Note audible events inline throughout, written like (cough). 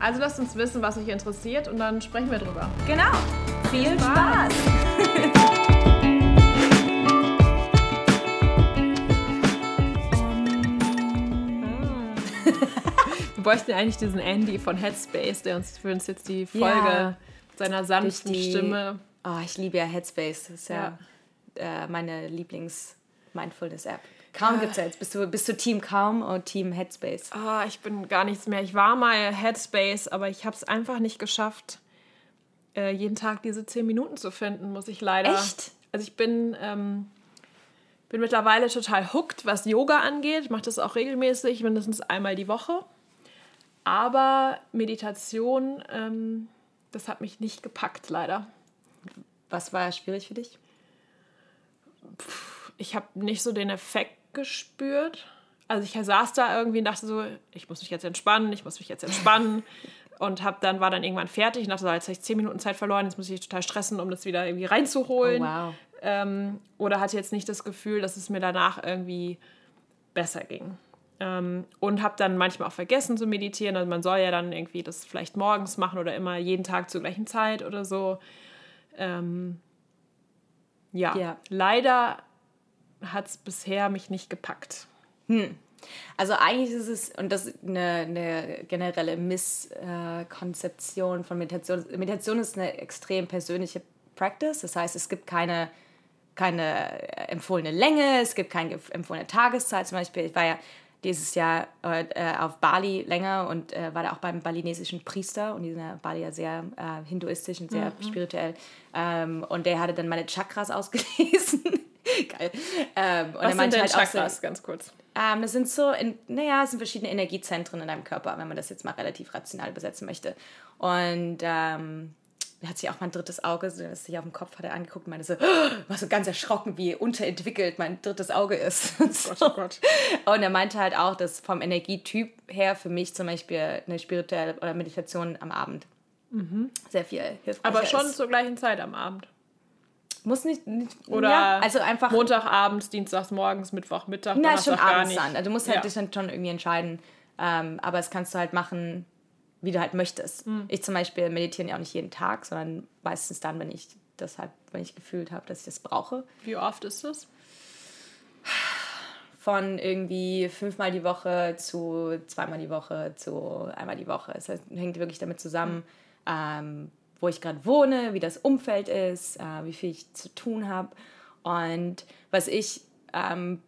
Also lasst uns wissen, was euch interessiert und dann sprechen wir drüber. Genau. Viel Spaß. (laughs) Wir bräuchten eigentlich diesen Andy von Headspace, der uns für uns jetzt die Folge ja, seiner sanften die, Stimme. Oh, ich liebe ja Headspace. Das ist ja, ja. Äh, meine Lieblings-Mindfulness-App. Kaum gibt es jetzt. Bist du, bist du Team Kaum oder Team Headspace? Oh, ich bin gar nichts mehr. Ich war mal Headspace, aber ich habe es einfach nicht geschafft, äh, jeden Tag diese zehn Minuten zu finden, muss ich leider. Echt? Also ich bin, ähm, bin mittlerweile total hooked, was Yoga angeht. Ich mache das auch regelmäßig, mindestens einmal die Woche. Aber Meditation, ähm, das hat mich nicht gepackt, leider. Was war schwierig für dich? ich habe nicht so den Effekt gespürt. Also ich saß da irgendwie und dachte so, ich muss mich jetzt entspannen, ich muss mich jetzt entspannen. (laughs) und hab dann, war dann irgendwann fertig und dachte so, jetzt habe ich zehn Minuten Zeit verloren, jetzt muss ich total stressen, um das wieder irgendwie reinzuholen. Oh, wow. Ähm, oder hatte jetzt nicht das Gefühl, dass es mir danach irgendwie besser ging. Ähm, und habe dann manchmal auch vergessen zu meditieren. Also man soll ja dann irgendwie das vielleicht morgens machen oder immer jeden Tag zur gleichen Zeit oder so. Ähm, ja, ja, leider hat es bisher mich nicht gepackt. Hm. Also eigentlich ist es, und das ist eine, eine generelle Misskonzeption von Meditation. Meditation ist eine extrem persönliche Practice. Das heißt, es gibt keine, keine empfohlene Länge, es gibt keine empfohlene Tageszeit. Zum Beispiel, ich war ja dieses Jahr äh, auf Bali länger und äh, war da auch beim balinesischen Priester und die sind ja Bali ja sehr äh, hinduistisch und sehr mhm. spirituell. Ähm, und der hatte dann meine Chakras (laughs) ausgelesen. (laughs) Geil. Ähm, Was sind denn halt Chakras, so, ganz kurz? Ähm, das sind so, in, naja, es sind verschiedene Energiezentren in deinem Körper, wenn man das jetzt mal relativ rational übersetzen möchte. Und ähm, er hat sich auch mein drittes Auge, so, das sich auf dem Kopf hat er angeguckt und meinte so, oh, (gasps) war so ganz erschrocken, wie unterentwickelt mein drittes Auge ist. (laughs) Oh Gott, oh Gott. Und er meinte halt auch, dass vom Energietyp her für mich zum Beispiel eine spirituelle oder Meditation am Abend mhm. sehr viel hilfreich Aber schon ist. zur gleichen Zeit am Abend. Muss nicht. nicht Oder ja, also einfach. Montagabends, Dienstags morgens, Mittwoch, Mittag. Na, schon abends dann. Also du musst halt ja. dich dann schon irgendwie entscheiden. Ähm, aber das kannst du halt machen, wie du halt möchtest. Mhm. Ich zum Beispiel meditiere ja auch nicht jeden Tag, sondern meistens dann, wenn ich das halt, wenn ich gefühlt habe, dass ich das brauche. Wie oft ist das? Von irgendwie fünfmal die Woche zu zweimal die Woche zu einmal die Woche. Es hängt wirklich damit zusammen, mhm. ähm, wo ich gerade wohne, wie das Umfeld ist, äh, wie viel ich zu tun habe. Und was ich ähm,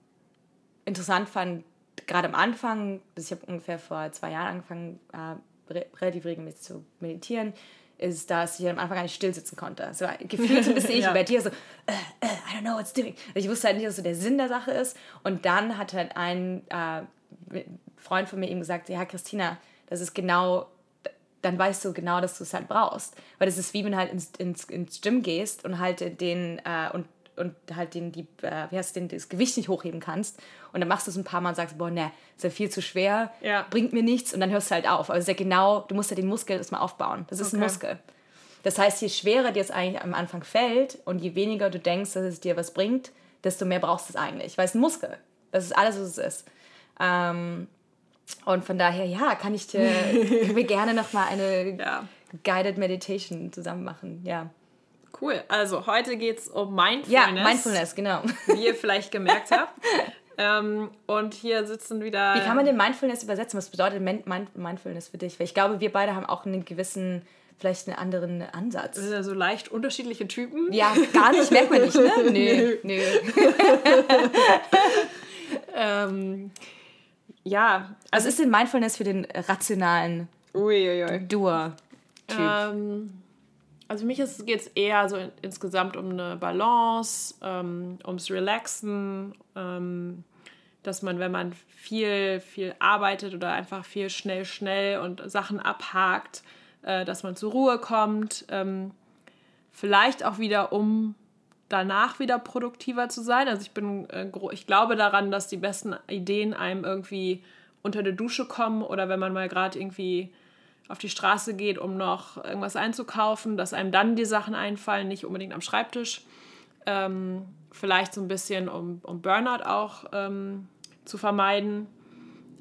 interessant fand, gerade am Anfang, ich habe ungefähr vor zwei Jahren angefangen, äh, re relativ regelmäßig zu meditieren, ist, dass ich am Anfang gar nicht still sitzen konnte. So gefühlt so ein bisschen (laughs) ja. ich bei dir so, uh, uh, I don't know what's doing. Ich wusste halt nicht, was so der Sinn der Sache ist. Und dann hat halt ein äh, Freund von mir eben gesagt, ja, Christina, das ist genau dann weißt du genau, dass du es halt brauchst. Weil das ist wie wenn du halt ins, ins, ins Gym gehst und halt den äh, und, und halt den, die, äh, wie heißt den, das Gewicht nicht hochheben kannst. Und dann machst du es ein paar Mal und sagst, boah, ne, ist ja viel zu schwer, ja. bringt mir nichts und dann hörst du halt auf. Aber es ist ja genau, du musst ja den Muskel erstmal aufbauen. Das ist okay. ein Muskel. Das heißt, je schwerer dir es eigentlich am Anfang fällt und je weniger du denkst, dass es dir was bringt, desto mehr brauchst du es eigentlich. Weil es ist ein Muskel. Das ist alles, was es ist. Ähm, und von daher, ja, kann ich dir, (laughs) wir gerne nochmal eine ja. Guided Meditation zusammen machen. Ja. Cool. Also heute geht es um Mindfulness. Ja, Mindfulness, genau. Wie ihr vielleicht gemerkt habt. (laughs) ähm, und hier sitzen wieder. Wie kann man den Mindfulness übersetzen? Was bedeutet Mindfulness für dich? Weil ich glaube, wir beide haben auch einen gewissen, vielleicht einen anderen Ansatz. Das sind ja so leicht unterschiedliche Typen. Ja, gar nicht, merkt man nicht, ne? (laughs) Nö, nö. ähm, ja. Also ist denn Mindfulness für den rationalen Doer-Typ? Ähm, also für mich geht es eher so in, insgesamt um eine Balance, ähm, ums Relaxen, ähm, dass man, wenn man viel, viel arbeitet oder einfach viel schnell, schnell und Sachen abhakt, äh, dass man zur Ruhe kommt. Ähm, vielleicht auch wieder, um danach wieder produktiver zu sein. Also ich bin, äh, ich glaube daran, dass die besten Ideen einem irgendwie unter der Dusche kommen oder wenn man mal gerade irgendwie auf die Straße geht, um noch irgendwas einzukaufen, dass einem dann die Sachen einfallen, nicht unbedingt am Schreibtisch. Ähm, vielleicht so ein bisschen, um, um Burnout auch ähm, zu vermeiden.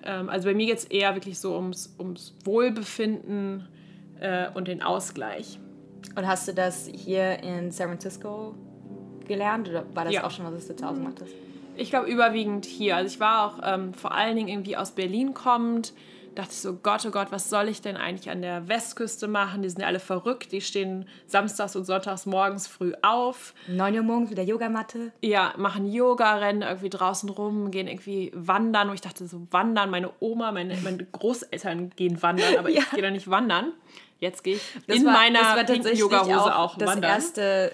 Ähm, also bei mir geht es eher wirklich so ums, ums Wohlbefinden äh, und den Ausgleich. Und hast du das hier in San Francisco gelernt oder war das ja. auch schon, was du zu Hause gemacht hast? Ich glaube überwiegend hier. Also ich war auch ähm, vor allen Dingen irgendwie aus Berlin kommend, dachte ich so, Gott, oh Gott, was soll ich denn eigentlich an der Westküste machen? Die sind ja alle verrückt, die stehen samstags und sonntags morgens früh auf. 9 Uhr morgens mit der Yogamatte. Ja, machen Yoga, rennen irgendwie draußen rum, gehen irgendwie wandern. Und ich dachte so, wandern, meine Oma, meine, meine Großeltern gehen wandern, aber (laughs) ja. ich gehe da nicht wandern. Jetzt gehe ich das in war, meiner Yoga-Hose auch, auch das wandern. erste,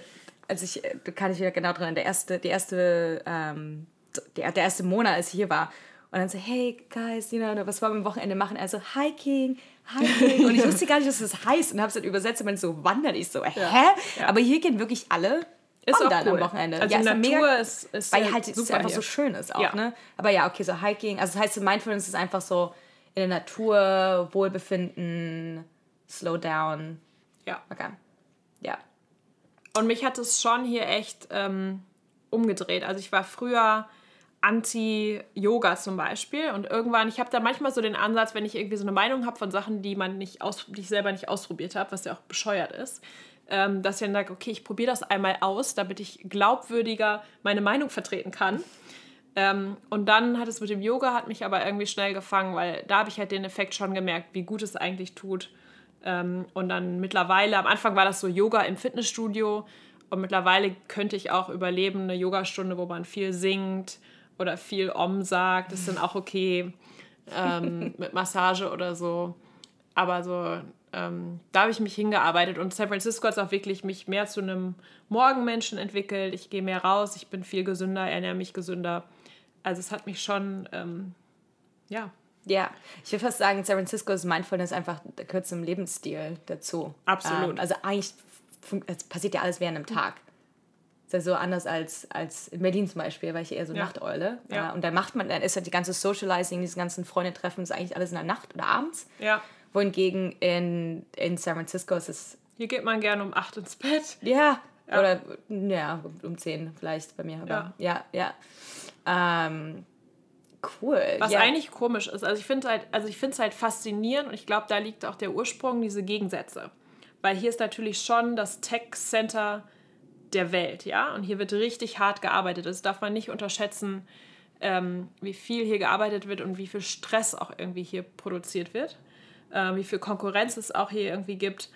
also ich, da kann ich wieder genau dran, der erste, die erste, ähm, der, der erste Monat, als ich hier war, und dann so, hey guys, you know, was wollen wir am Wochenende machen? Also Hiking, Hiking. Und ich (laughs) wusste gar nicht, was das heißt. Und habe es dann übersetzt und man so wandern. Ich so, hä? Ja. Aber hier gehen wirklich alle ist wandern cool. am Wochenende. Also ja, Natur mega, ist, ist Weil halt es einfach hier. so schön ist auch, ja. ne? Aber ja, okay, so Hiking. Also das heißt, so Mindfulness ist einfach so in der Natur, Wohlbefinden, Slow down. Ja. Okay. Ja. Und mich hat es schon hier echt ähm, umgedreht. Also ich war früher Anti-Yoga zum Beispiel. Und irgendwann, ich habe da manchmal so den Ansatz, wenn ich irgendwie so eine Meinung habe von Sachen, die man nicht aus, die ich selber nicht ausprobiert habe, was ja auch bescheuert ist, ähm, dass ich dann sage, okay, ich probiere das einmal aus, damit ich glaubwürdiger meine Meinung vertreten kann. Ähm, und dann hat es mit dem Yoga hat mich aber irgendwie schnell gefangen, weil da habe ich halt den Effekt schon gemerkt, wie gut es eigentlich tut. Ähm, und dann mittlerweile, am Anfang war das so Yoga im Fitnessstudio und mittlerweile könnte ich auch überleben, eine Yogastunde, wo man viel singt oder viel Om sagt, ist dann auch okay ähm, (laughs) mit Massage oder so. Aber so, ähm, da habe ich mich hingearbeitet und San Francisco hat auch wirklich mich mehr zu einem Morgenmenschen entwickelt. Ich gehe mehr raus, ich bin viel gesünder, ernähre mich gesünder. Also es hat mich schon, ähm, ja. Ja, ich würde fast sagen, San Francisco ist Mindfulness einfach der kürzere Lebensstil dazu. Absolut. Ähm, also eigentlich passiert ja alles während einem Tag. Ist ja so anders als, als in Berlin zum Beispiel, weil ich eher so ja. Nachteule. Ja. Und dann macht man, dann ist halt die ganze Socializing, diese ganzen Freunde-Treffen, ist eigentlich alles in der Nacht oder abends. Ja. Wohingegen in, in San Francisco ist es. Hier geht man gerne um acht ins Bett. Ja. ja. Oder ja, um zehn vielleicht bei mir. Aber, ja, ja. ja. Ähm, cool. Was ja. eigentlich komisch ist. Also ich finde halt, also ich finde es halt faszinierend und ich glaube, da liegt auch der Ursprung, diese Gegensätze. Weil hier ist natürlich schon das Tech Center der Welt, ja. Und hier wird richtig hart gearbeitet. Das darf man nicht unterschätzen, ähm, wie viel hier gearbeitet wird und wie viel Stress auch irgendwie hier produziert wird, äh, wie viel Konkurrenz es auch hier irgendwie gibt.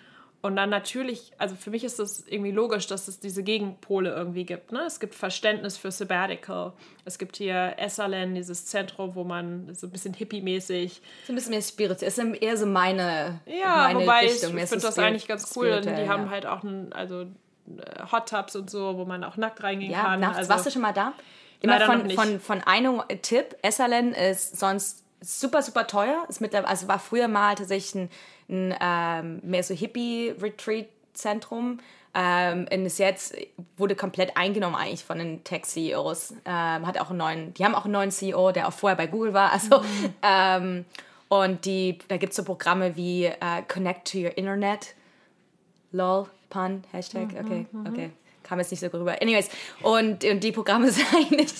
Und dann natürlich, also für mich ist das irgendwie logisch, dass es diese Gegenpole irgendwie gibt. Ne? Es gibt Verständnis für Sabbatical. Es gibt hier Esalen, dieses Zentrum, wo man so ein bisschen hippie-mäßig. So ein bisschen mehr spirituell. Es ist eher so meine, ja, meine wobei Richtung. Ich finde das eigentlich ganz cool. Die ja. haben halt auch ein, also äh, Hot Tubs und so, wo man auch nackt reingehen ja, kann. Nachts. Also, warst du schon mal da? Immer von, von, von einem Tipp. Essalen ist sonst super, super teuer. Ist mittlerweile, also war früher mal tatsächlich ein, ein ähm, mehr so Hippie-Retreat-Zentrum. Ähm, und ist jetzt wurde komplett eingenommen eigentlich von den Tech-CEOs. Ähm, hat auch einen neuen, die haben auch einen neuen CEO, der auch vorher bei Google war. Also mhm. ähm, und die, da gibt es so Programme wie äh, Connect to Your Internet. LOL, Pun, Hashtag, mhm, okay, mhm. okay. Kam jetzt nicht so rüber. Anyways, und, und die Programme (laughs) sind eigentlich,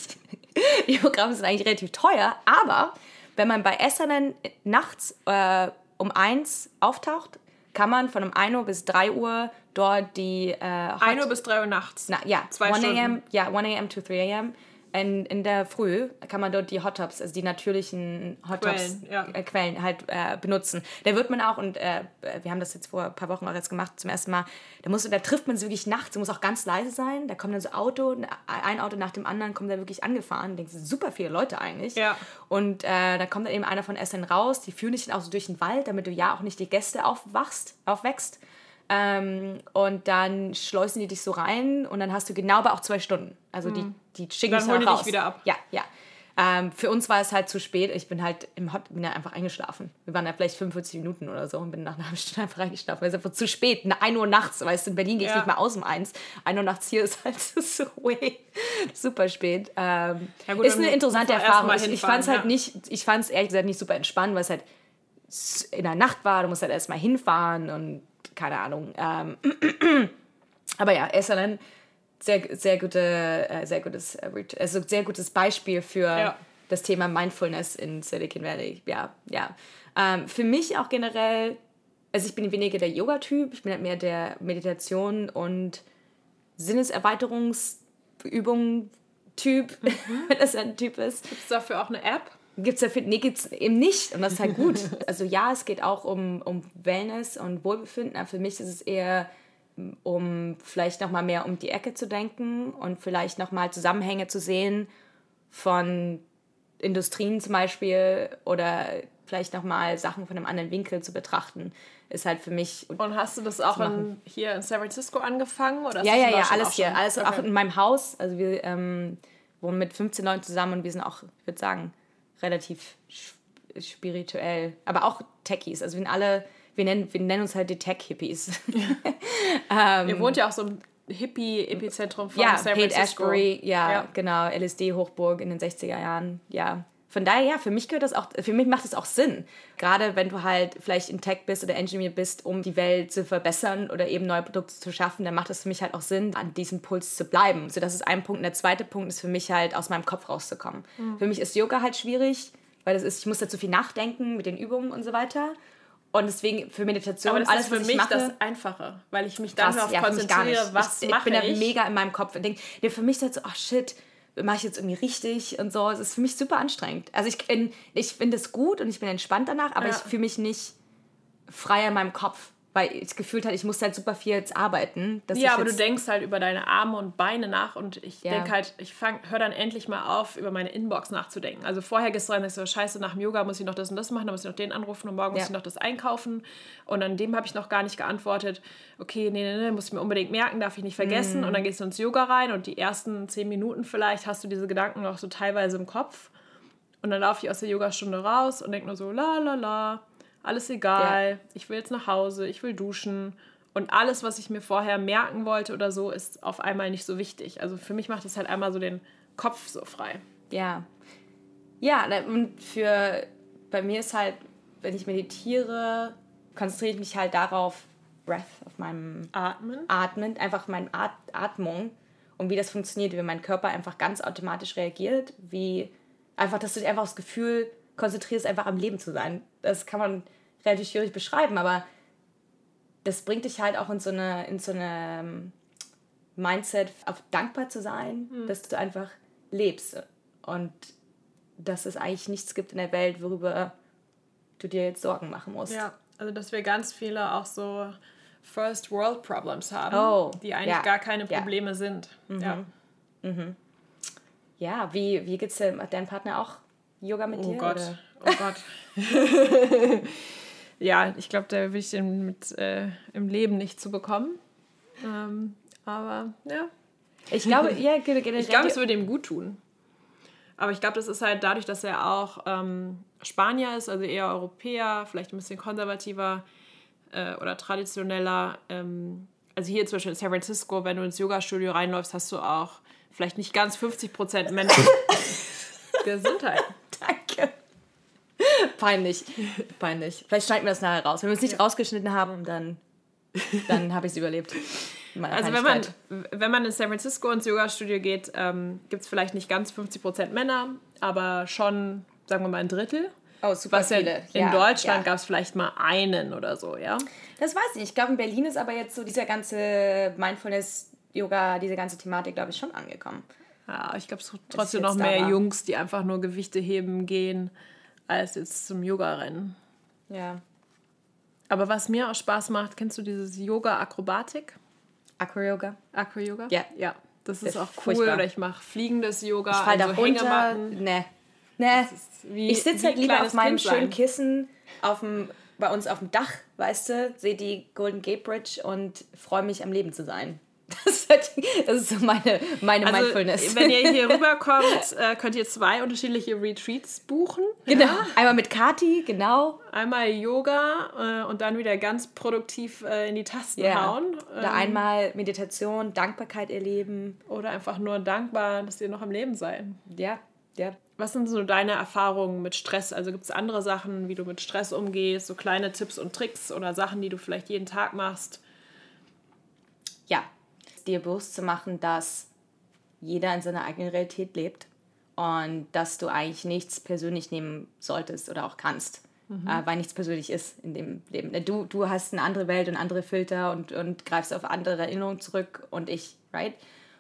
die Programme sind eigentlich relativ teuer, aber wenn man bei Essenen nachts äh, um eins auftaucht, kann man von um 1 Uhr bis 3 Uhr dort die. Äh, 1 Uhr bis 3 Uhr nachts. Na, ja, Zwei 1 Stunden. ja, 1 a.m. to 3 a.m in, in der Früh kann man dort die Hot Tubs, also die natürlichen Hot Tubs, Quellen, ja. äh, Quellen halt äh, benutzen. Da wird man auch, und äh, wir haben das jetzt vor ein paar Wochen auch jetzt gemacht zum ersten Mal, da, muss, da trifft man sie wirklich nachts, da muss auch ganz leise sein, da kommen dann so Auto, ein Auto nach dem anderen kommt da wirklich angefahren, denkst super viele Leute eigentlich. Ja. Und äh, da kommt dann eben einer von Essen raus, die führen dich dann auch so durch den Wald, damit du ja auch nicht die Gäste aufwachst, aufwächst. Ähm, und dann schleusen die dich so rein und dann hast du genau aber auch zwei Stunden. Also die, mhm. die schicken dich dann raus. Dich wieder ab. Ja, ja. Ähm, für uns war es halt zu spät. Ich bin halt im Hot, bin ja einfach eingeschlafen. Wir waren da vielleicht 45 Minuten oder so und bin nach einer halben Stunde einfach eingeschlafen. Es ist einfach zu spät. 1 Uhr nachts, weißt du, in Berlin gehe ich Ja. nicht mal aus um 1. 1 Uhr nachts hier (laughs) ist halt so way, super spät. Ähm, Ja gut, ist dann eine interessante Erfahrung. Ich, ich fand es halt ja. nicht, ich fand es ehrlich gesagt nicht super entspannt, weil es halt in der Nacht war. Du musst halt erstmal hinfahren und keine Ahnung. Ähm, (clears throat) aber ja, Esselen, sehr, sehr, gute, äh, sehr, gutes, äh, also sehr gutes Beispiel für Ja. das Thema Mindfulness in Silicon Valley. Ja, ja. Ähm, für mich auch generell, also ich bin weniger der Yoga-Typ, ich bin halt mehr der Meditation und Sinneserweiterungsübungen-Typ, (laughs) wenn das ein Typ ist. Gibt es dafür auch eine App? Gibt es dafür, nee, gibt es eben nicht. Und das ist halt gut. (laughs) Also ja, es geht auch um, um Wellness und Wohlbefinden, aber für mich ist es eher um vielleicht nochmal mehr um die Ecke zu denken und vielleicht nochmal Zusammenhänge zu sehen von Industrien zum Beispiel oder vielleicht nochmal Sachen von einem anderen Winkel zu betrachten, ist halt für mich... Und hast du das auch in, hier in San Francisco angefangen? Oder Ja, ja, ja, alles auch hier. Alles auch Okay. in meinem Haus. Also wir ähm, wohnen mit 15 Leuten zusammen und wir sind auch, ich würde sagen, relativ sp- spirituell, aber auch Techies. Also wir sind alle, wir nennen, wir nennen uns halt die Tech-Hippies. (laughs) Ihr wohnt ja auch so im Hippie-Epizentrum von ja, San Haight Francisco. Ashbury, ja, Ja. genau, LSD-Hochburg in den 60er Jahren, ja. Von daher, ja, für mich gehört das auch, für mich macht es auch Sinn. Gerade wenn du halt vielleicht in Tech bist oder Engineer bist, um die Welt zu verbessern oder eben neue Produkte zu schaffen, dann macht es für mich halt auch Sinn, an diesem Puls zu bleiben. So, das ist ein Punkt. Und der zweite Punkt ist für mich halt, aus meinem Kopf rauszukommen. Mhm. Für mich ist Yoga halt schwierig, weil das ist, ich muss da zu viel nachdenken mit den Übungen und so weiter. Und deswegen für Meditation, Aber das alles, ist für mich ich mache, das Einfache, weil ich mich dann darauf ja, konzentriere, was ich, ich mache bin da ich. mega in meinem Kopf und denke, nee, für mich ist das so, ach shit, mache ich jetzt irgendwie richtig und so. Es ist für mich super anstrengend. Also ich, ich finde es gut und ich bin entspannt danach, aber Ja. ich fühle mich nicht frei in meinem Kopf, weil ich gefühlt habe, ich muss halt super viel jetzt arbeiten. Ja, ich aber du denkst halt über deine Arme und Beine nach und ich Ja. denke halt, ich höre dann endlich mal auf, über meine Inbox nachzudenken. Also vorher rein und denkst so, scheiße, nach dem Yoga muss ich noch das und das machen, dann muss ich noch den anrufen und morgen muss Ja. ich noch das einkaufen und an dem habe ich noch gar nicht geantwortet. Okay, nee, nee, nee, muss ich mir unbedingt merken, darf ich nicht vergessen Mhm. und dann gehst du ins Yoga rein und die ersten zehn Minuten vielleicht hast du diese Gedanken noch so teilweise im Kopf und dann laufe ich aus der Yogastunde raus und denke nur so, la la la, alles egal, ich will jetzt nach Hause, ich will duschen. Und alles, was ich mir vorher merken wollte oder so, ist auf einmal nicht so wichtig. Also für mich macht es halt einmal so den Kopf so frei. Ja. Ja, und für, bei mir ist halt, wenn ich meditiere, konzentriere ich mich halt darauf, Breath, auf meinem Atmen. Atmen, einfach meine At Atmung und wie das funktioniert, wie mein Körper einfach ganz automatisch reagiert, wie einfach, dass du dir einfach das Gefühl konzentrierst, einfach am Leben zu sein. Das kann man relativ schwierig beschreiben, aber das bringt dich halt auch in so eine, in so eine ähm, Mindset, auf dankbar zu sein, dass du einfach lebst und dass es eigentlich nichts gibt in der Welt, worüber du dir jetzt Sorgen machen musst. Ja, also dass wir ganz viele auch so First World Problems haben, Oh, die eigentlich ja, gar keine ja. Probleme sind. Ja. Ja, wie, wie geht's dir? Hat dein Partner auch Yoga mit Oh dir? Gott, Oder? oh Gott. (laughs) ja, ich glaube, da will ich den mit äh, im Leben nicht zu bekommen. Ähm, aber ja, Ich glaube, ja, generell. Ich glaube, es würde ihm gut tun. Aber ich glaube, das ist halt dadurch, dass er auch ähm, Spanier ist, also eher Europäer, vielleicht ein bisschen konservativer äh, oder traditioneller. Ähm, also hier zum Beispiel in San Francisco, wenn du ins Yoga-Studio reinläufst, hast du auch vielleicht nicht ganz 50 Prozent Menschen. (laughs) Gesundheit. Danke. (laughs) Peinlich. Peinlich. Vielleicht schneiden wir das nachher raus. Wenn wir es nicht rausgeschnitten haben, dann, dann habe ich es überlebt. Also wenn man, wenn man in San Francisco ins Yoga-Studio geht, ähm, gibt es vielleicht nicht ganz 50 Prozent Männer, aber schon, sagen wir mal, ein Drittel. Oh, super Was ja viele. in Ja, Deutschland ja. gab es vielleicht mal einen oder so, ja. Das weiß ich nicht. Ich glaube, in Berlin ist aber jetzt so dieser ganze Mindfulness-Yoga, diese ganze Thematik, glaube ich, schon angekommen. Ja, ich glaube, es gibt trotzdem noch mehr. Jungs, die einfach nur Gewichte heben gehen, als jetzt zum Yoga-Rennen. Ja. Aber was mir auch Spaß macht, kennst du dieses Yoga-Akrobatik? Acro-Yoga. Acro-Yoga? Ja. Ja, das ist Das ist auch cool. furchtbar. Oder ich mache fliegendes Yoga, Ich fall da also runter. Hängematten. Ne. Ne. wie- Ich sitze halt lieber auf meinem schönen. Kissen auf dem, bei uns auf dem Dach, weißt du, sehe die Golden Gate Bridge und freue mich am Leben zu sein. Das ist, halt, das ist so meine, meine Also, Mindfulness. wenn ihr hier (laughs) rüberkommt, äh, könnt ihr zwei unterschiedliche Retreats buchen. genau. Ja? Einmal mit Kati, genau. Einmal Yoga äh, und dann wieder ganz produktiv äh, in die Tasten Ja. hauen. Oder Ähm, einmal Meditation, Dankbarkeit erleben. oder einfach nur dankbar, dass ihr noch am Leben seid. Ja, ja. Was sind so deine Erfahrungen mit Stress? Also gibt es andere Sachen, wie du mit Stress umgehst, so kleine Tipps und Tricks oder Sachen, die du vielleicht jeden Tag machst? ja, dir bewusst zu machen, dass jeder in seiner eigenen Realität lebt und dass du eigentlich nichts persönlich nehmen solltest oder auch kannst, äh, weil nichts persönlich ist in dem Leben. Du, du hast eine andere Welt und andere Filter und, und greifst auf andere Erinnerungen zurück und ich, right?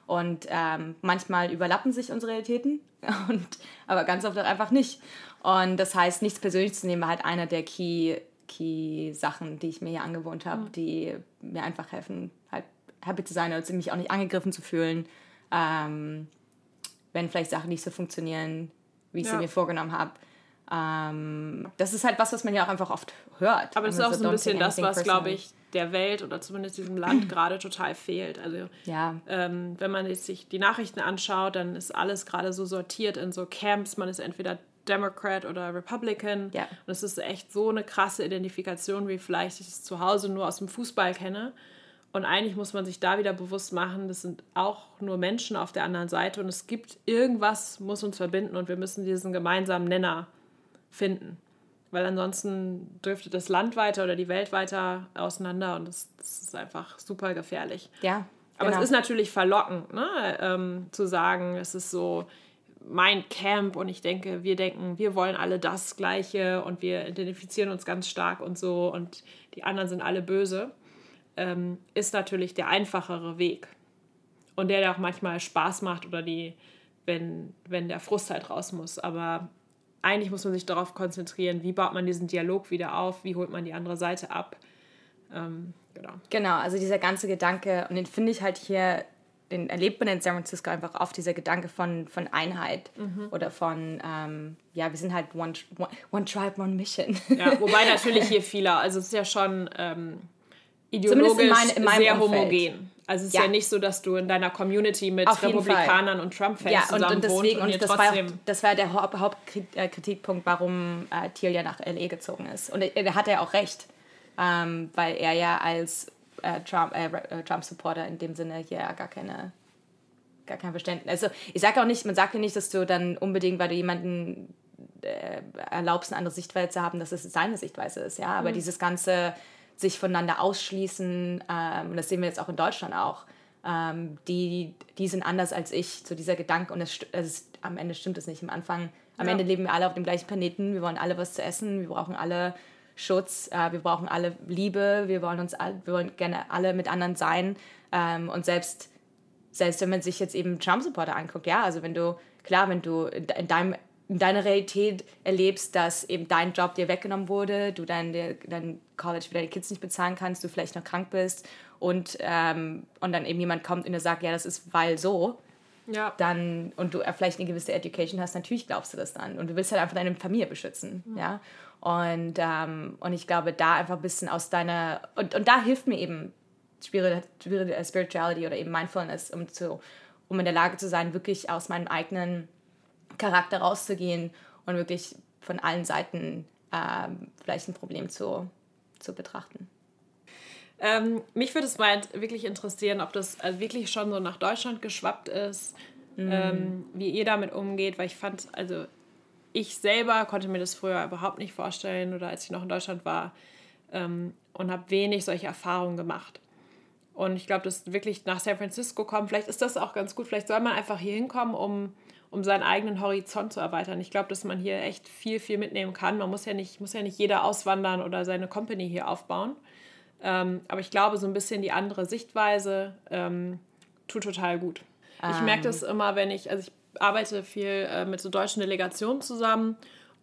Und ähm, manchmal überlappen sich unsere Realitäten, (laughs) und, aber ganz oft auch einfach nicht. Und das heißt, nichts persönlich zu nehmen, war halt einer der Key, Key Sachen, die ich mir hier angewohnt habe, die mir einfach helfen, halt happy zu sein und mich auch nicht angegriffen zu fühlen, ähm, wenn vielleicht Sachen nicht so funktionieren, wie ich sie Ja. mir vorgenommen habe. Ähm, das ist halt was, was man ja auch einfach oft hört. Aber das ist Also auch so ein don't bisschen das, was, glaube ich, der Welt oder zumindest diesem Land (clears throat) gerade total fehlt. Also Ja, ähm, wenn man jetzt sich die Nachrichten anschaut, dann ist alles gerade so sortiert in so Camps. Man ist entweder Democrat oder Republican. Ja. Und es ist echt so eine krasse Identifikation, wie vielleicht ich es zu Hause nur aus dem Fußball kenne. Und eigentlich muss man sich da wieder bewusst machen, das sind auch nur Menschen auf der anderen Seite und es gibt irgendwas, muss uns verbinden und wir müssen diesen gemeinsamen Nenner finden. Weil ansonsten driftet das Land weiter oder die Welt weiter auseinander und das, das ist einfach super gefährlich. ja. Aber genau. es ist natürlich verlockend, ne? ähm, zu sagen, es ist so mein Camp und ich denke, wir denken, wir wollen alle das Gleiche und wir identifizieren uns ganz stark und so und die anderen sind alle böse, ähm, ist natürlich der einfachere Weg. Und der, der auch manchmal Spaß macht oder die, wenn, wenn der Frust halt raus muss. Aber eigentlich muss man sich darauf konzentrieren, wie baut man diesen Dialog wieder auf, wie holt man die andere Seite ab. Ähm, genau. Genau, also dieser ganze Gedanke, und den finde ich halt hier, den erlebt man in San Francisco einfach oft, dieser Gedanke von, von Einheit Mhm. oder von, ähm, ja, wir sind halt one, one, one Tribe, One Mission. Ja, wobei (laughs) natürlich hier viele, also es ist ja schon ähm, ideologisch mein- in sehr Umfeld. homogen. Also es ist ja. Ja. nicht so, dass du in deiner Community mit Republikanern und Trump-Fans ja, und, und deswegen, und und das war, das war der Haupt- Hauptkritikpunkt, warum äh, Thiel ja nach L.A. gezogen ist. Und er, er hat ja auch recht, ähm, weil er ja als äh, Trump, äh, äh, Trump-Supporter in dem Sinne hier ja gar keine gar kein Verständnis. Also ich sage auch nicht, man sagt ja nicht, dass du dann unbedingt, weil du jemanden äh, erlaubst, eine andere Sichtweise zu haben, dass es seine Sichtweise ist, ja. Aber dieses ganze sich voneinander ausschließen, ähm, und das sehen wir jetzt auch in Deutschland auch, ähm, die, die sind anders als ich, so dieser Gedanke, und es, st- es am Ende stimmt es nicht. Am Anfang, am Ja. Ende leben wir alle auf dem gleichen Planeten, wir wollen alle was zu essen, wir brauchen alle Schutz, äh, wir brauchen alle Liebe, wir wollen uns all, wir wollen gerne alle mit anderen sein. Ähm, und selbst selbst wenn man sich jetzt eben Trump-Supporter anguckt, ja, also wenn du, klar, wenn du in deinem in deiner Realität erlebst, dass eben dein Job dir weggenommen wurde, du dein, dein College für deine Kids nicht bezahlen kannst, du vielleicht noch krank bist und, ähm, und dann eben jemand kommt und dir sagt, ja, das ist weil so, Ja, dann und du vielleicht eine gewisse Education hast, natürlich glaubst du das dann und du willst halt einfach deine Familie beschützen, ja. Und, ähm, und ich glaube, da einfach ein bisschen aus deiner und, und da hilft mir eben äh, Spirituality oder eben Mindfulness, um zu um in der Lage zu sein, wirklich aus meinem eigenen Charakter rauszugehen und wirklich von allen Seiten ähm, vielleicht ein Problem zu, zu betrachten. ähm, mich würde es mal wirklich interessieren, ob das also wirklich schon so nach Deutschland geschwappt ist, Mhm. ähm, wie ihr damit umgeht, weil ich fand, also ich selber konnte mir das früher überhaupt nicht vorstellen oder als ich noch in Deutschland war ähm, und habe wenig solche Erfahrungen gemacht. Und ich glaube, dass wirklich nach San Francisco kommen, vielleicht ist das auch ganz gut, vielleicht soll man einfach hier hinkommen, um, um seinen eigenen Horizont zu erweitern. Ich glaube, dass man hier echt viel, viel mitnehmen kann. Man muss ja nicht, muss ja nicht jeder auswandern oder seine Company hier aufbauen. Ähm, aber ich glaube, so ein bisschen die andere Sichtweise ähm, tut total gut. Ich merke das immer, wenn ich, also ich arbeite viel äh, mit so deutschen Delegationen zusammen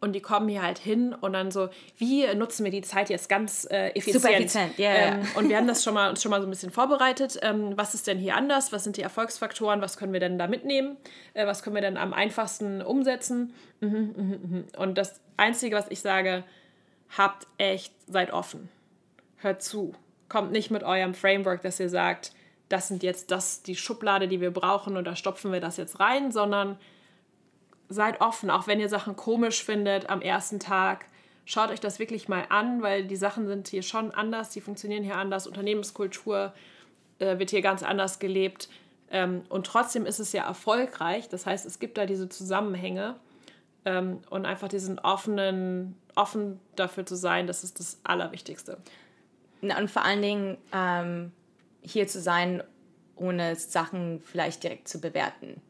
und die kommen hier halt hin und dann so, wie nutzen wir die Zeit jetzt ganz äh, effizient? Super effizient, ja, ja. ähm, Und wir haben das schon mal, uns schon mal so ein bisschen vorbereitet. Ähm, was ist denn hier anders? Was sind die Erfolgsfaktoren? Was können wir denn da mitnehmen? Äh, was können wir denn am einfachsten umsetzen? Mhm, mhm, mhm. Und das Einzige, was ich sage, habt echt, seid offen. Hört zu. Kommt nicht mit eurem Framework, dass ihr sagt, das sind jetzt das, die Schublade, die wir brauchen und da stopfen wir das jetzt rein, sondern seid offen, auch wenn ihr Sachen komisch findet am ersten Tag. Schaut euch das wirklich mal an, weil die Sachen sind hier schon anders, die funktionieren hier anders, Unternehmenskultur äh, wird hier ganz anders gelebt. Ähm, und trotzdem ist es ja erfolgreich. Das heißt, es gibt da diese Zusammenhänge ähm, und einfach diesen offenen, offen dafür zu sein, das ist das Allerwichtigste. Und vor allen Dingen ähm, hier zu sein, ohne Sachen vielleicht direkt zu bewerten.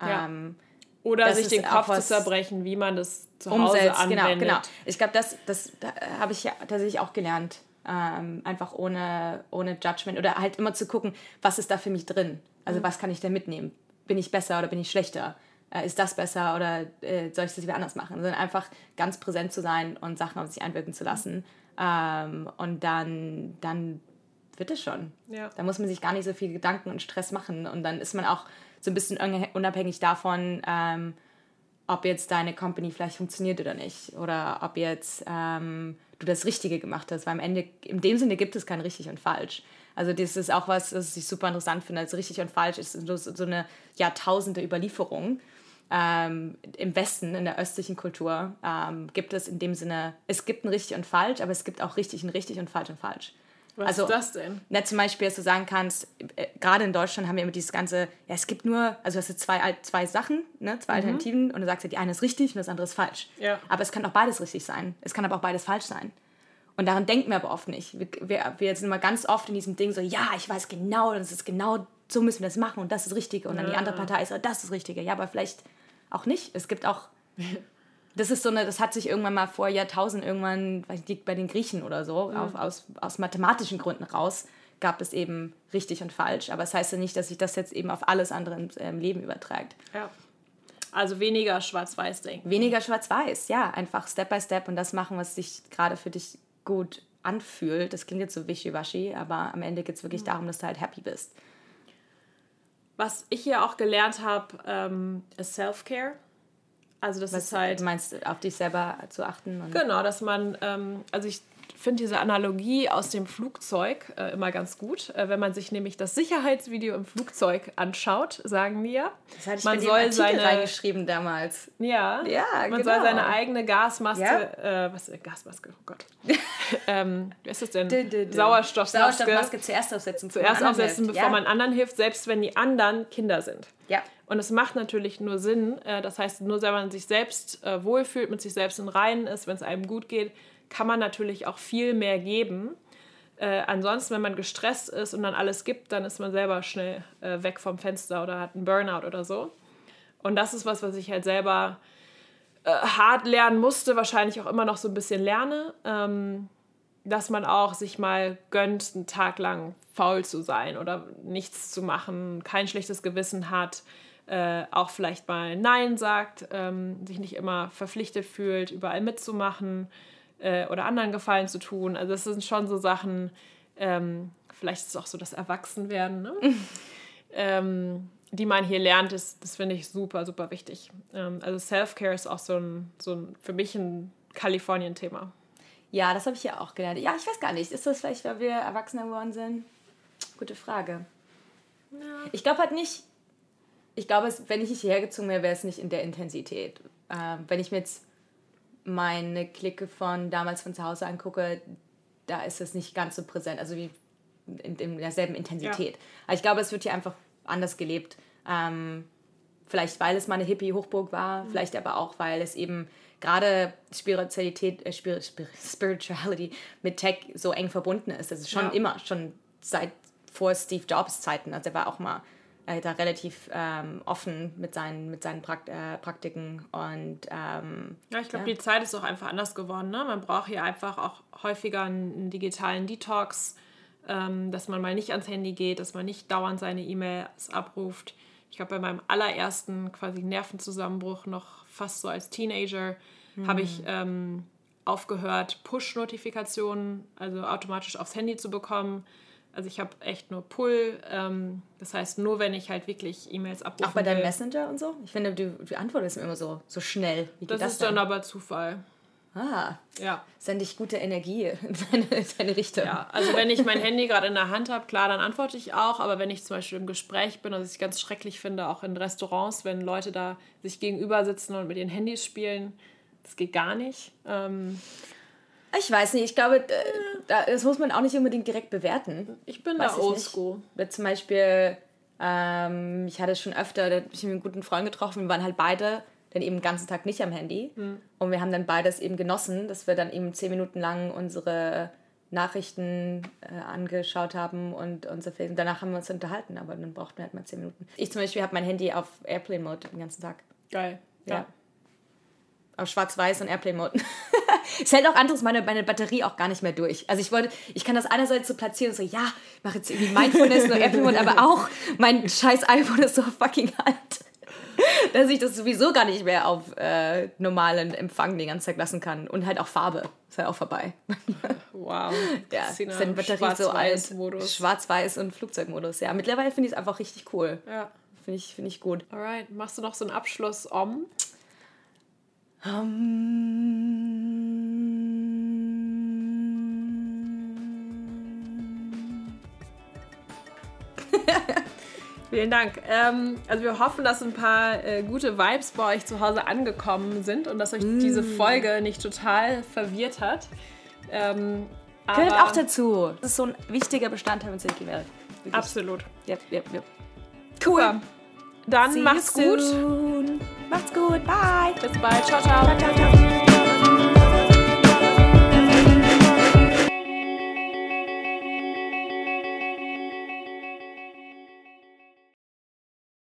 Ja. Ähm, oder sich den Kopf zu zerbrechen, wie man das zu Hause umsetzt. Genau, anwendet. Genau, genau. Ich glaube, das, das da habe ich ja tatsächlich auch gelernt. Ähm, einfach ohne, ohne Judgment oder halt immer zu gucken, was ist da für mich drin? Also mhm. was kann ich da mitnehmen? Bin ich besser oder bin ich schlechter? Äh, ist das besser oder äh, soll ich das wieder anders machen? Sondern einfach ganz präsent zu sein und Sachen auf sich einwirken zu lassen. Ähm, und dann, dann wird es schon. Ja. Da muss man sich gar nicht so viel Gedanken und Stress machen. Und dann ist man auch so ein bisschen unabhängig davon, ähm, ob jetzt deine Company vielleicht funktioniert oder nicht. Oder ob jetzt ähm, du das Richtige gemacht hast. Weil am Ende, in dem Sinne gibt es kein richtig und falsch. Also das ist auch was, was ich super interessant finde. Also richtig und falsch ist so, eine Jahrtausende Überlieferung. Ähm, Im Westen, in der östlichen Kultur, ähm, gibt es in dem Sinne, es gibt ein richtig und falsch, aber es gibt auch richtig und richtig und falsch und falsch. Was also, ist das denn? Na, zum Beispiel, dass du sagen kannst, äh, gerade in Deutschland haben wir immer dieses ganze, ja, es gibt nur, also hast du zwei, zwei Sachen, ne, zwei mhm. Alternativen und du sagst, ja, die eine ist richtig und das andere ist falsch. Ja. Aber es kann auch beides richtig sein. Es kann aber auch beides falsch sein. Und daran denken wir aber oft nicht. Wir, wir, wir sind immer ganz oft in diesem Ding so, ja, ich weiß genau, das ist genau, so müssen wir das machen und das ist das Richtige. Und dann die andere Partei ist, oh, das ist das Richtige. Ja, aber vielleicht auch nicht. Es gibt auch (laughs) das ist so eine, das hat sich irgendwann mal vor Jahrtausenden irgendwann, weiß ich, bei den Griechen oder so, mhm. auf, aus, aus mathematischen Gründen raus, gab es eben richtig und falsch. Aber es das heißt ja nicht, dass sich das jetzt eben auf alles andere im ähm, Leben überträgt. Ja. Also weniger schwarz-weiß denken. Weniger schwarz-weiß, ja. Einfach Step by Step und das machen, was sich gerade für dich gut anfühlt. Das klingt jetzt so wischiwaschi, aber am Ende geht es wirklich mhm. darum, dass du halt happy bist. Was ich hier auch gelernt habe, ähm, ist Self-Care. Also das Was ist halt. Du meinst, auf dich selber zu achten? genau, dass man, ähm, also ich finde diese Analogie aus dem Flugzeug äh, immer ganz gut. Äh, wenn man sich nämlich das Sicherheitsvideo im Flugzeug anschaut, sagen wir, das hatte ich man soll seine reingeschrieben damals. Ja, ja man genau. soll seine eigene Gasmaske, ja. äh, was äh, Gasmaske, oh Gott, (laughs) ähm, wie ist das denn? Dö, dö, dö. Sauerstoffmaske, Sauerstoffmaske zuerst aufsetzen, zuerst aufsetzen, bevor ja. man anderen hilft, selbst wenn die anderen Kinder sind. Ja. Und es macht natürlich nur Sinn. Äh, das heißt, nur wenn man sich selbst äh, wohlfühlt, mit sich selbst in Reinen ist, wenn es einem gut geht, kann man natürlich auch viel mehr geben. Äh, ansonsten, wenn man gestresst ist und dann alles gibt, dann ist man selber schnell äh, weg vom Fenster oder hat einen Burnout oder so. Und das ist was, was ich halt selber äh, hart lernen musste, wahrscheinlich auch immer noch so ein bisschen lerne, ähm, dass man auch sich mal gönnt, einen Tag lang faul zu sein oder nichts zu machen, kein schlechtes Gewissen hat, äh, auch vielleicht mal Nein sagt, ähm, sich nicht immer verpflichtet fühlt, überall mitzumachen äh, oder anderen Gefallen zu tun. Also das sind schon so Sachen, ähm, vielleicht ist es auch so das Erwachsenwerden, ne? (laughs) ähm, die man hier lernt, ist, das finde ich super, super wichtig. Ähm, also Self-Care ist auch so ein, so ein, für mich ein Kalifornien-Thema. Ja, das habe ich ja auch gelernt. Ja, ich weiß gar nicht. Ist das vielleicht, weil wir Erwachsener geworden sind? Gute Frage. Ja. Ich glaube halt nicht, ich glaube, wenn ich hierher gezogen wäre, wäre es nicht in der Intensität. Ähm, wenn ich mir jetzt meine Clique von damals von zu Hause angucke, da ist es nicht ganz so präsent, also wie in, in derselben Intensität. Ja. Aber ich glaube, es wird hier einfach anders gelebt. Ähm, vielleicht, weil es mal eine Hippie-Hochburg war, mhm. vielleicht aber auch, weil es eben gerade Spiritualität, äh, (laughs) Spirituality mit Tech so eng verbunden ist. Das ist schon ja. immer, schon seit vor Steve Jobs Zeiten. Also er war auch mal äh, da relativ ähm, offen mit seinen, mit seinen Prakt äh, Praktiken. Und, ähm, ja, ich glaube, ja. die Zeit ist auch einfach anders geworden. Ne? Man braucht hier einfach auch häufiger einen, digitalen Detox, ähm, dass man mal nicht ans Handy geht, dass man nicht dauernd seine E-Mails abruft. Ich glaube, bei meinem allerersten quasi Nervenzusammenbruch, noch fast so als Teenager, mhm. habe ich ähm, aufgehört, Push-Notifikationen, also automatisch aufs Handy zu bekommen also ich habe echt nur Pull. Ähm, das heißt, nur wenn ich halt wirklich E-Mails abrufe. Auch bei deinem Messenger und so? Ich finde, du, du antwortest immer so, so schnell. Wie das, das ist dann aber Zufall. Ah, Ja. sende ich gute Energie in deine Richtung. Ja, also wenn ich mein Handy gerade in der Hand habe, klar, dann antworte ich auch. Aber wenn ich zum Beispiel im Gespräch bin, was ich ganz schrecklich finde, auch in Restaurants, wenn Leute da sich gegenüber sitzen und mit ihren Handys spielen, das geht gar nicht. Ähm, Ich weiß nicht, ich glaube, äh, das muss man auch nicht unbedingt direkt bewerten. ich bin Weiß da oldschool. Zum Beispiel, ähm, ich hatte schon öfter, da habe ich mit einem guten Freund getroffen, wir waren halt beide dann eben den ganzen Tag nicht am Handy. Und wir haben dann beides eben genossen, dass wir dann eben zehn Minuten lang unsere Nachrichten äh, angeschaut haben und unser Film. Danach haben wir uns unterhalten, aber dann brauchten wir halt mal zehn Minuten. Ich zum Beispiel habe mein Handy auf Airplane-Mode den ganzen Tag. Geil. Ja. Auf Schwarz-Weiß und Airplane-Mode. (laughs) es hält auch anderes meine, meine Batterie auch gar nicht mehr durch. Also ich wollte, ich kann das einerseits so platzieren und so, ja, ich mache jetzt irgendwie Mindfulness und Airplane-Mode, aber auch mein scheiß iPhone ist so fucking alt, (laughs) dass ich das sowieso gar nicht mehr auf äh, normalen Empfang die ganze Zeit lassen kann. Und halt auch Farbe. Ist halt auch vorbei. (laughs) Wow. Ja, Christina, ist Batterie so alt. Schwarz-Weiß und Flugzeugmodus. Ja, mittlerweile finde ich es einfach richtig cool. Ja. Finde ich, finde ich gut. Alright. Machst du noch so einen Abschluss om? (laughs) Vielen Dank. Ähm, also wir hoffen, dass ein paar äh, gute Vibes bei euch zu Hause angekommen sind und dass euch diese Folge nicht total verwirrt hat. Ähm, Gehört auch dazu. Das ist so ein wichtiger Bestandteil Welt. Wirklich. Absolut. Yep, yep, yep. Cool. Dann See macht's gut. Macht's gut. Bye. Bis bald. Ciao, ciao. Ciao, ciao, ciao.